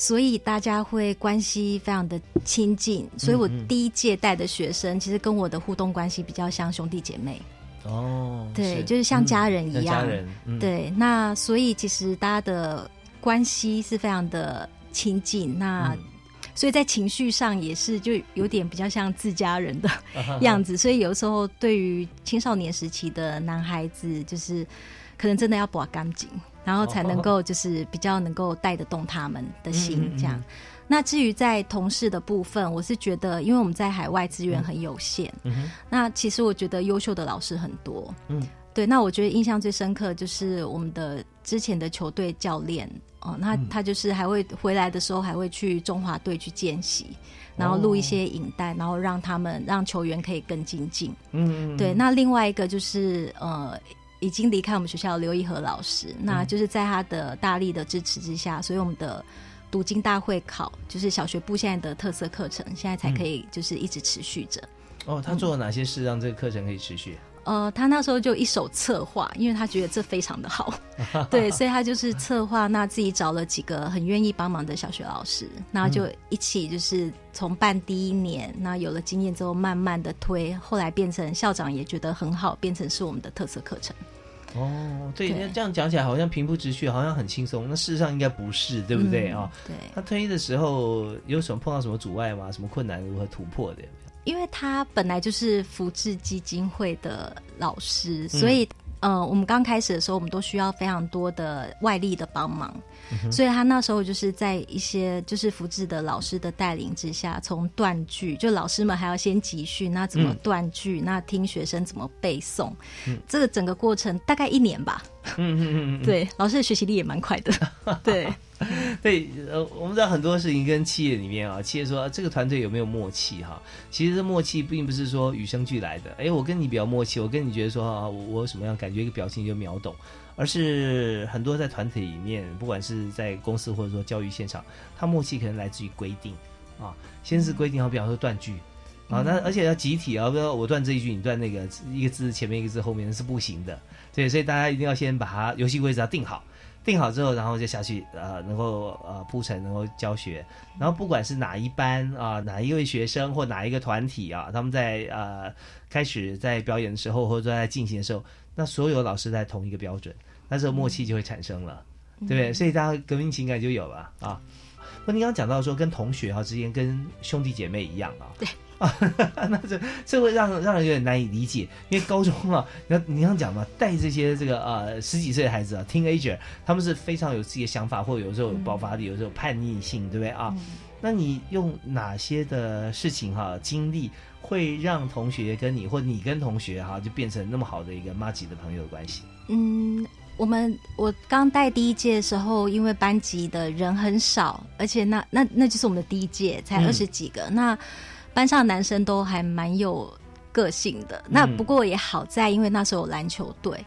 所以大家会关系非常的亲近，所以我第一届带的学生，其实跟我的互动关系比较像兄弟姐妹。哦，对，就是像家人一样。家人，对。那所以其实大家的关系是非常的亲近。那所以在情绪上也是就有点比较像自家人的 样子。所以有时候对于青少年时期的男孩子，就是可能真的要把干净。然后才能够就是比较能够带得动他们的心，这样。那至于在同事的部分，我是觉得，因为我们在海外资源很有限，嗯那其实我觉得优秀的老师很多。嗯，对。那我觉得印象最深刻就是我们的之前的球队教练哦，那他就是还会回来的时候还会去中华队去见习，然后录一些影带，然后让他们让球员可以更精进。嗯，对。那另外一个就是呃。已经离开我们学校刘一和老师，那就是在他的大力的支持之下，所以我们的读经大会考就是小学部现在的特色课程，现在才可以就是一直持续着。哦，他做了哪些事让这个课程可以持续？呃，他那时候就一手策划，因为他觉得这非常的好，对，所以他就是策划，那自己找了几个很愿意帮忙的小学老师，然后就一起就是从办第一年，那有了经验之后，慢慢的推，后来变成校长也觉得很好，变成是我们的特色课程。哦，对，那这样讲起来好像平铺直叙，好像很轻松。那事实上应该不是，对不对啊？对。他推的时候有什么碰到什么阻碍吗？什么困难如何突破的？因为他本来就是福智基金会的老师，所以呃，我们刚开始的时候，我们都需要非常多的外力的帮忙。所以他那时候就是在一些就是福智的老师的带领之下，从断句，就老师们还要先集训，那怎么断句，那听学生怎么背诵，这个整个过程大概一年吧。嗯嗯嗯，对，老师的学习力也蛮快的。对，对，呃，我们知道很多事情跟企业里面啊，企业说这个团队有没有默契哈？其实这默契并不是说与生俱来的。哎，我跟你比较默契，我跟你觉得说啊，我有什么样感觉，一个表情就秒懂。而是很多在团体里面，不管是在公司或者说教育现场，他默契可能来自于规定啊，先是规定，好比方说断句啊，那而且要集体啊，比如说我断这一句，你断那个，一个字前面一个字后面是不行的，对，所以大家一定要先把它游戏规则定好，定好之后，然后就下去呃，能够呃铺陈，能够教学，然后不管是哪一班啊，哪一位学生或哪一个团体啊，他们在呃开始在表演的时候，或者说在进行的时候，那所有老师在同一个标准。那时候默契就会产生了，对不对？所以大家革命情感就有了啊。那你刚刚讲到说跟同学哈之间跟兄弟姐妹一样啊，对啊，那这这会让让人有点难以理解，因为高中啊，你你刚讲嘛，带这些这个呃十几岁的孩子啊，teenager，他们是非常有自己的想法，或者有时候有爆发力，有时候叛逆性，对不对啊？那你用哪些的事情哈经历会让同学跟你，或你跟同学哈就变成那么好的一个妈吉的朋友的关系？嗯。我们我刚带第一届的时候，因为班级的人很少，而且那那那就是我们的第一届，才二十几个。那班上男生都还蛮有个性的。那不过也好在，因为那时候有篮球队，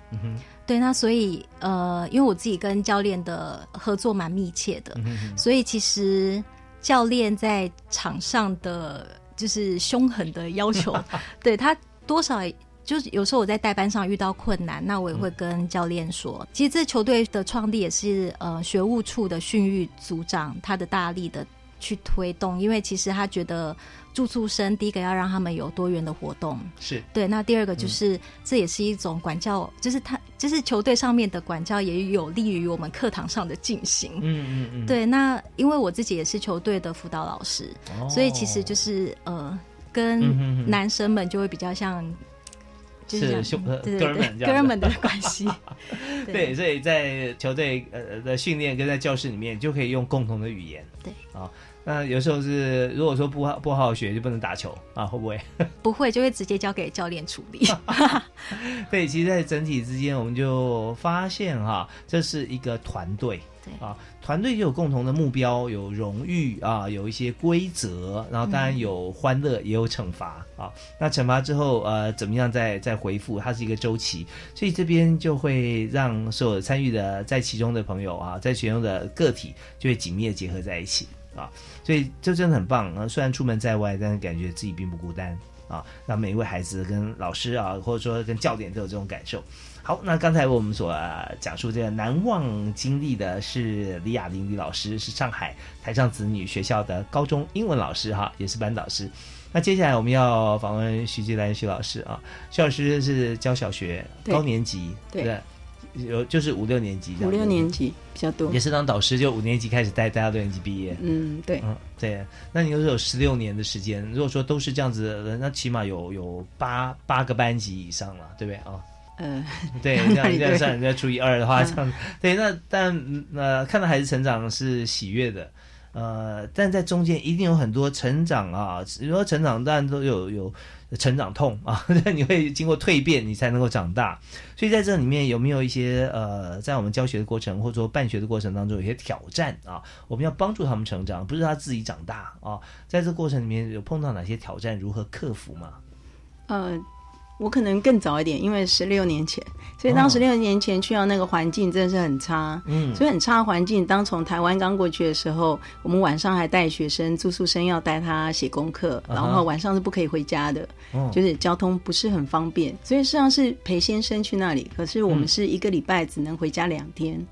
对，那所以呃，因为我自己跟教练的合作蛮密切的，所以其实教练在场上的就是凶狠的要求，对他多少。就是有时候我在代班上遇到困难，那我也会跟教练说。其实这球队的创立也是呃学务处的训育组长他的大力的去推动，因为其实他觉得住宿生第一个要让他们有多元的活动，是对。那第二个就是这也是一种管教，就是他就是球队上面的管教也有利于我们课堂上的进行。嗯嗯嗯。对，那因为我自己也是球队的辅导老师，所以其实就是呃跟男生们就会比较像。就是兄哥们哥们的关系，对，所以在球队呃的训练跟在教室里面就可以用共同的语言，对啊，那有时候是如果说不好不好好学就不能打球啊，会不会？不会，就会直接交给教练处理。对，其实，在整体之间，我们就发现哈，这是一个团队。对啊，团队就有共同的目标，有荣誉啊，有一些规则，然后当然有欢乐，也有惩罚啊。那惩罚之后，呃，怎么样再再回复？它是一个周期，所以这边就会让所有参与的在其中的朋友啊，在其中的个体就会紧密的结合在一起啊。所以这真的很棒啊！虽然出门在外，但是感觉自己并不孤单啊。让每一位孩子跟老师啊，或者说跟教练都有这种感受。好，那刚才我们所讲述这个难忘经历的是李雅玲李老师，是上海台上子女学校的高中英文老师哈，也是班导师。那接下来我们要访问徐继兰徐老师啊，徐老师是教小学高年级，对，有就是五六年级这样，五六年级比较多，也是当导师，就五年级开始带，带到六年级毕业。嗯，对，嗯对。那你又是有十六年的时间，如果说都是这样子，那起码有有八八个班级以上了，对不对啊？嗯，对，这样这样算人家除以二的话，这样对。那但呃，看到孩子成长是喜悦的，呃，但在中间一定有很多成长啊。比如说成长，当然都有有成长痛 啊，你会经过蜕变，你才能够长大。所以在这里面有没有一些呃，在我们教学的过程或者说办学的过程当中，有些挑战啊？我们要帮助他们成长，不是他自己长大啊。在这过程里面有碰到哪些挑战，如何克服吗？嗯。我可能更早一点，因为十六年前，所以当十六年前去到那个环境真的是很差，嗯，所以很差的环境。当从台湾刚过去的时候，我们晚上还带学生住宿生要带他写功课，然后晚上是不可以回家的，就是交通不是很方便，所以实际上是陪先生去那里，可是我们是一个礼拜只能回家两天。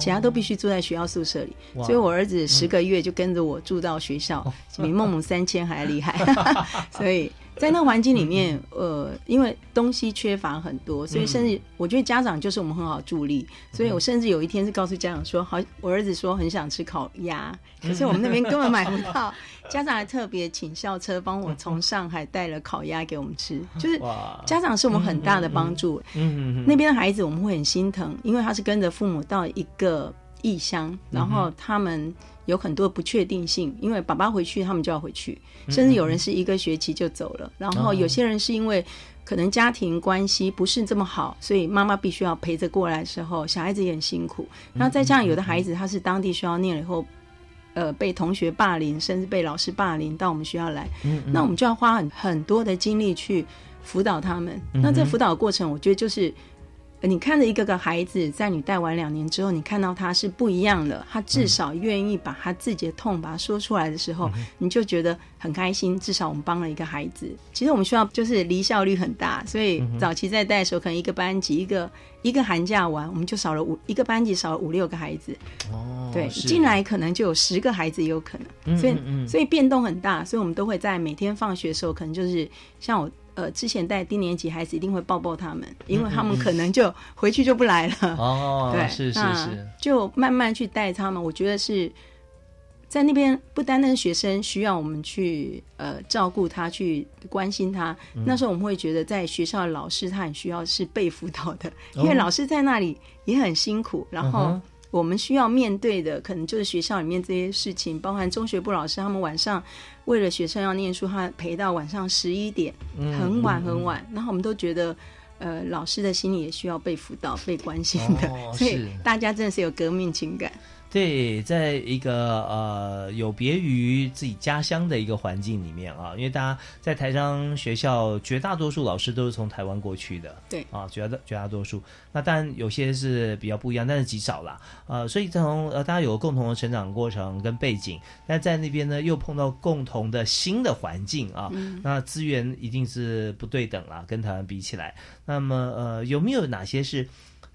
其他都必须住在学校宿舍里，所以我儿子十个月就跟着我住到学校，比孟母三迁还厉害。所以在那环境里面，呃，因为东西缺乏很多，所以甚至我觉得家长就是我们很好助力。所以我甚至有一天是告诉家长说：“好，我儿子说很想吃烤鸭，可是我们那边根本买不到。”家长还特别请校车帮我从上海带了烤鸭给我们吃，就是家长是我们很大的帮助。嗯嗯那边的孩子我们会很心疼，因为他是跟着父母到一个异乡，然后他们有很多不确定性，因为爸爸回去，他们就要回去，甚至有人是一个学期就走了，然后有些人是因为可能家庭关系不是这么好，所以妈妈必须要陪着过来的时候，小孩子也很辛苦。然后再加上有的孩子他是当地学校念了以后。呃，被同学霸凌，甚至被老师霸凌，到我们学校来，那我们就要花很很多的精力去辅导他们。那这辅导过程，我觉得就是。你看着一个个孩子，在你带完两年之后，你看到他是不一样的，他至少愿意把他自己的痛把它说出来的时候，你就觉得很开心。至少我们帮了一个孩子。其实我们需要就是离校率很大，所以早期在带的时候，可能一个班级一个一个寒假完，我们就少了五一个班级少了五六个孩子。哦，对，进来可能就有十个孩子也有可能，所以所以变动很大，所以我们都会在每天放学的时候，可能就是像我。呃，之前带低年级孩子一定会抱抱他们，因为他们可能就回去就不来了。哦，对，是是是，就慢慢去带他们。我觉得是在那边不单单学生需要我们去呃照顾他，去关心他。那时候我们会觉得，在学校的老师他很需要是被辅导的，因为老师在那里也很辛苦。然后。我们需要面对的，可能就是学校里面这些事情，包含中学部老师他们晚上为了学生要念书，他陪到晚上十一点，很晚很晚。然后我们都觉得，呃，老师的心里也需要被辅导、被关心的，所以大家真的是有革命情感。对，在一个呃有别于自己家乡的一个环境里面啊，因为大家在台商学校，绝大多数老师都是从台湾过去的，对啊，绝大绝大多数。那当然有些是比较不一样，但是极少啦。呃，所以从呃大家有共同的成长过程跟背景，但在那边呢又碰到共同的新的环境啊，那资源一定是不对等啦，跟台湾比起来。那么呃有没有哪些是？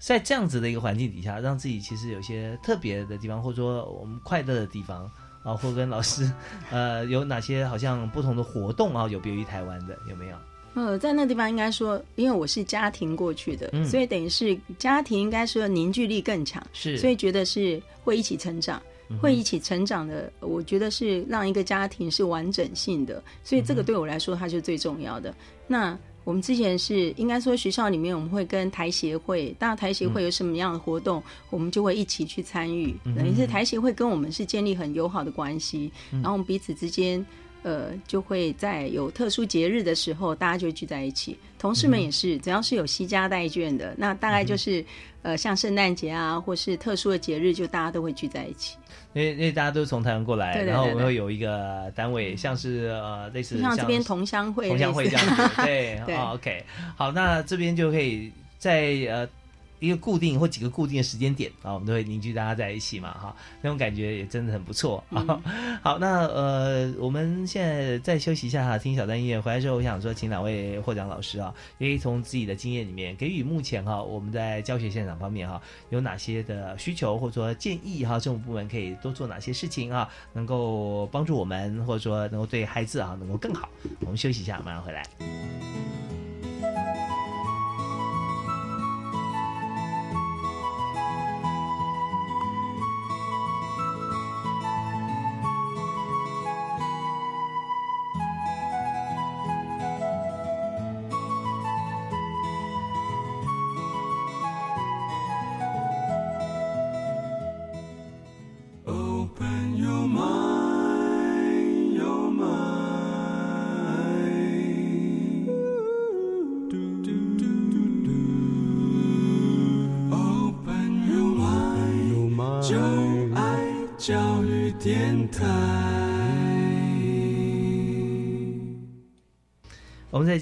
在这样子的一个环境底下，让自己其实有些特别的地方，或者说我们快乐的地方啊，或跟老师，呃，有哪些好像不同的活动啊，有别于台湾的有没有？呃，在那地方应该说，因为我是家庭过去的，所以等于是家庭应该说凝聚力更强，是，所以觉得是会一起成长，会一起成长的。我觉得是让一个家庭是完整性的，所以这个对我来说，它是最重要的。那。我们之前是应该说学校里面我们会跟台协会，大台协会有什么样的活动，我们就会一起去参与。等于是台协会跟我们是建立很友好的关系，然后我们彼此之间。呃，就会在有特殊节日的时候，大家就聚在一起。同事们也是，只要是有西家带眷的，那大概就是，呃，像圣诞节啊，或是特殊的节日，就大家都会聚在一起。因为因为大家都是从台湾过来，然后我们会有一个单位，像是呃类似像这边同乡会，同乡会这样子。对，OK，好，那这边就可以在呃。一个固定或几个固定的时间点啊，我们都会凝聚大家在一起嘛，哈，那种感觉也真的很不错啊。好，那呃，我们现在再休息一下哈，听小段音乐。回来之后，我想说，请两位获奖老师啊，也可以从自己的经验里面给予目前哈，我们在教学现场方面哈，有哪些的需求或者说建议哈，政府部门可以多做哪些事情啊，能够帮助我们，或者说能够对孩子啊能够更好。我们休息一下，马上回来。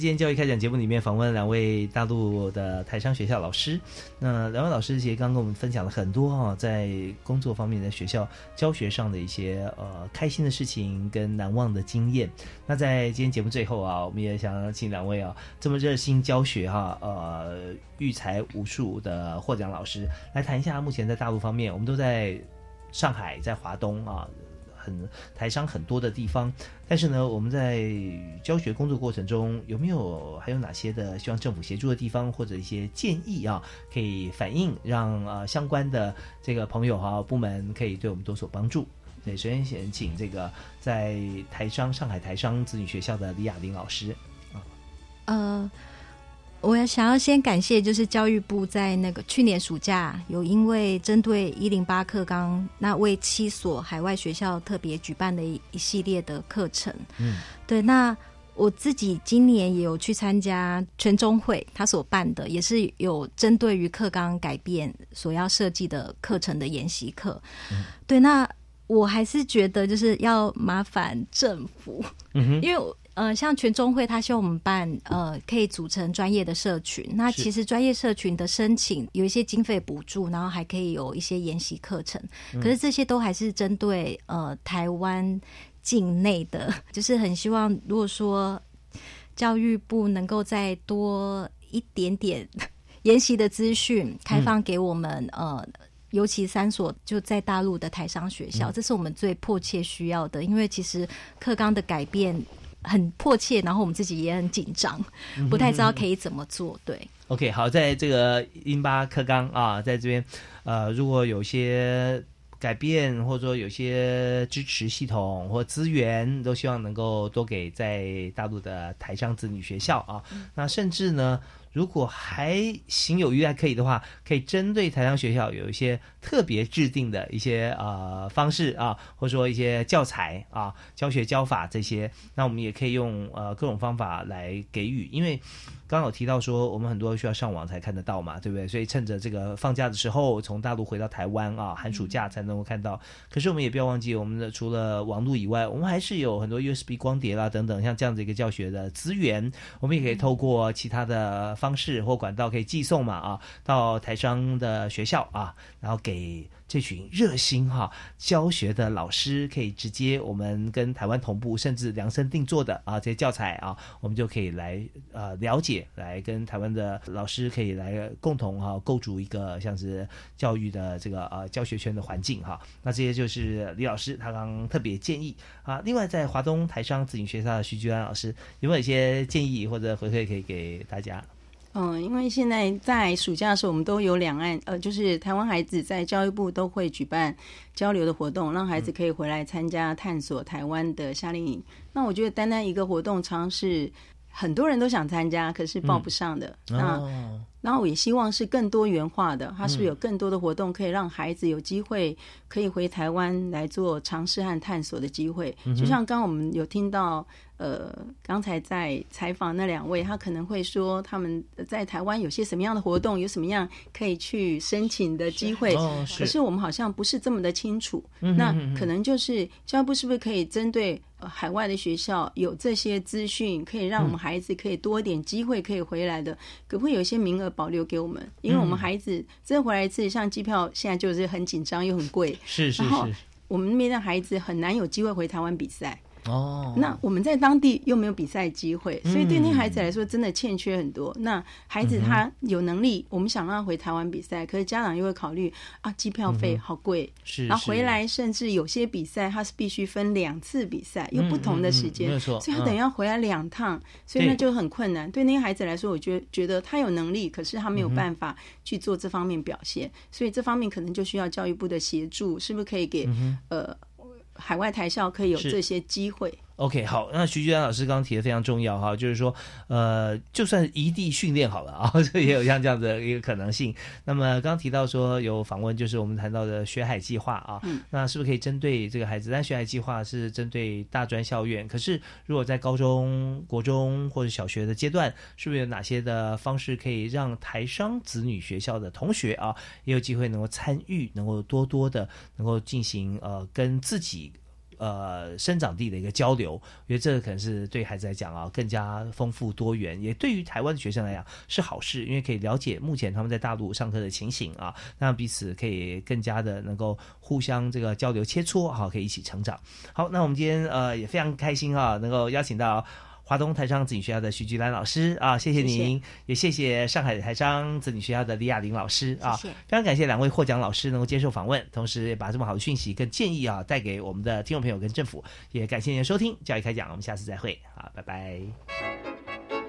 今天教育开讲节目里面访问两位大陆的台商学校老师，那两位老师其实刚跟我们分享了很多啊，在工作方面的学校教学上的一些呃开心的事情跟难忘的经验。那在今天节目最后啊，我们也想请两位啊这么热心教学哈呃育才无数的获奖老师来谈一下目前在大陆方面，我们都在上海，在华东啊。很台商很多的地方，但是呢，我们在教学工作过程中有没有还有哪些的希望政府协助的地方，或者一些建议啊，可以反映，让呃相关的这个朋友哈部门可以对我们多所帮助。对，首先先请这个在台商上海台商子女学校的李雅玲老师啊，呃。我要想要先感谢，就是教育部在那个去年暑假有因为针对一零八课纲，那为七所海外学校特别举办的一一系列的课程。嗯，对。那我自己今年也有去参加全中会他所办的，也是有针对于课纲改变所要设计的课程的研习课。对，那我还是觉得就是要麻烦政府，嗯因为。呃，像全中会，他希望我们办，呃，可以组成专业的社群。那其实专业社群的申请有一些经费补助，然后还可以有一些研习课程。可是这些都还是针对呃台湾境内的，就是很希望，如果说教育部能够再多一点点 研习的资讯开放给我们，呃，尤其三所就在大陆的台商学校，这是我们最迫切需要的，因为其实课纲的改变。很迫切，然后我们自己也很紧张，不太知道可以怎么做。对，OK，好，在这个英巴克刚啊，在这边，呃，如果有些改变，或者说有些支持系统或资源，都希望能够多给在大陆的台商子女学校啊。那甚至呢。如果还行有余还可以的话，可以针对台商学校有一些特别制定的一些呃方式啊，或者说一些教材啊、教学教法这些，那我们也可以用呃各种方法来给予，因为。刚有提到说，我们很多需要上网才看得到嘛，对不对？所以趁着这个放假的时候，从大陆回到台湾啊，寒暑假才能够看到。可是我们也不要忘记，我们的除了网络以外，我们还是有很多 USB 光碟啦等等，像这样子一个教学的资源，我们也可以透过其他的方式或管道可以寄送嘛啊，到台商的学校啊，然后给。这群热心哈教学的老师，可以直接我们跟台湾同步，甚至量身定做的啊这些教材啊，我们就可以来呃了解，来跟台湾的老师可以来共同哈构筑一个像是教育的这个呃教学圈的环境哈。那这些就是李老师他刚特别建议啊。另外在华东台商子女学校的徐居安老师有没有一些建议或者回馈可以给大家？嗯，因为现在在暑假的时候，我们都有两岸，呃，就是台湾孩子在教育部都会举办交流的活动，让孩子可以回来参加探索台湾的夏令营。那我觉得单单一个活动，尝试很多人都想参加，可是报不上的。那然后我也希望是更多元化的，它是不是有更多的活动可以让孩子有机会可以回台湾来做尝试和探索的机会？就像刚刚我们有听到。呃，刚才在采访那两位，他可能会说他们在台湾有些什么样的活动，有什么样可以去申请的机会。可是我们好像不是这么的清楚。那可能就是教育部是不是可以针对海外的学校有这些资讯，可以让我们孩子可以多一点机会可以回来的？可不可以有一些名额保留给我们？因为我们孩子真回来一次，像机票现在就是很紧张又很贵。是是是，我们那边的孩子很难有机会回台湾比赛。哦，那我们在当地又没有比赛机会，所以对那孩子来说真的欠缺很多。那孩子他有能力，我们想让他回台湾比赛，可是家长又会考虑啊，机票费好贵，是，然后回来甚至有些比赛他是必须分两次比赛，有不同的时间，没错，所以他等于要回来两趟，所以那就很困难。对那些孩子来说，我觉觉得他有能力，可是他没有办法去做这方面表现，所以这方面可能就需要教育部的协助，是不是可以给呃？海外台校可以有这些机会。OK，好，那徐居安老师刚刚提的非常重要哈，就是说，呃，就算异地训练好了啊，这也有像这样的一个可能性。那么刚刚提到说有访问，就是我们谈到的学海计划啊，那是不是可以针对这个孩子？但学海计划是针对大专校院，可是如果在高中国中或者小学的阶段，是不是有哪些的方式可以让台商子女学校的同学啊，也有机会能够参与，能够多多的能够进行呃跟自己。呃生长地的一个交流，我觉得这个可能是对孩子来讲啊更加丰富多元，也对于台湾的学生来讲是好事，因为可以了解目前他们在大陆上课的情形啊，让彼此可以更加的能够互相这个交流切磋，好，可以一起成长。好，那我们今天呃也非常开心啊，能够邀请到。华东台商子女学校的徐菊兰老师啊，谢谢您，也谢谢上海台商子女学校的李亚玲老师啊，非常感谢两位获奖老师能够接受访问，同时也把这么好的讯息跟建议啊带给我们的听众朋友跟政府，也感谢您的收听教育开讲，我们下次再会，好，拜拜。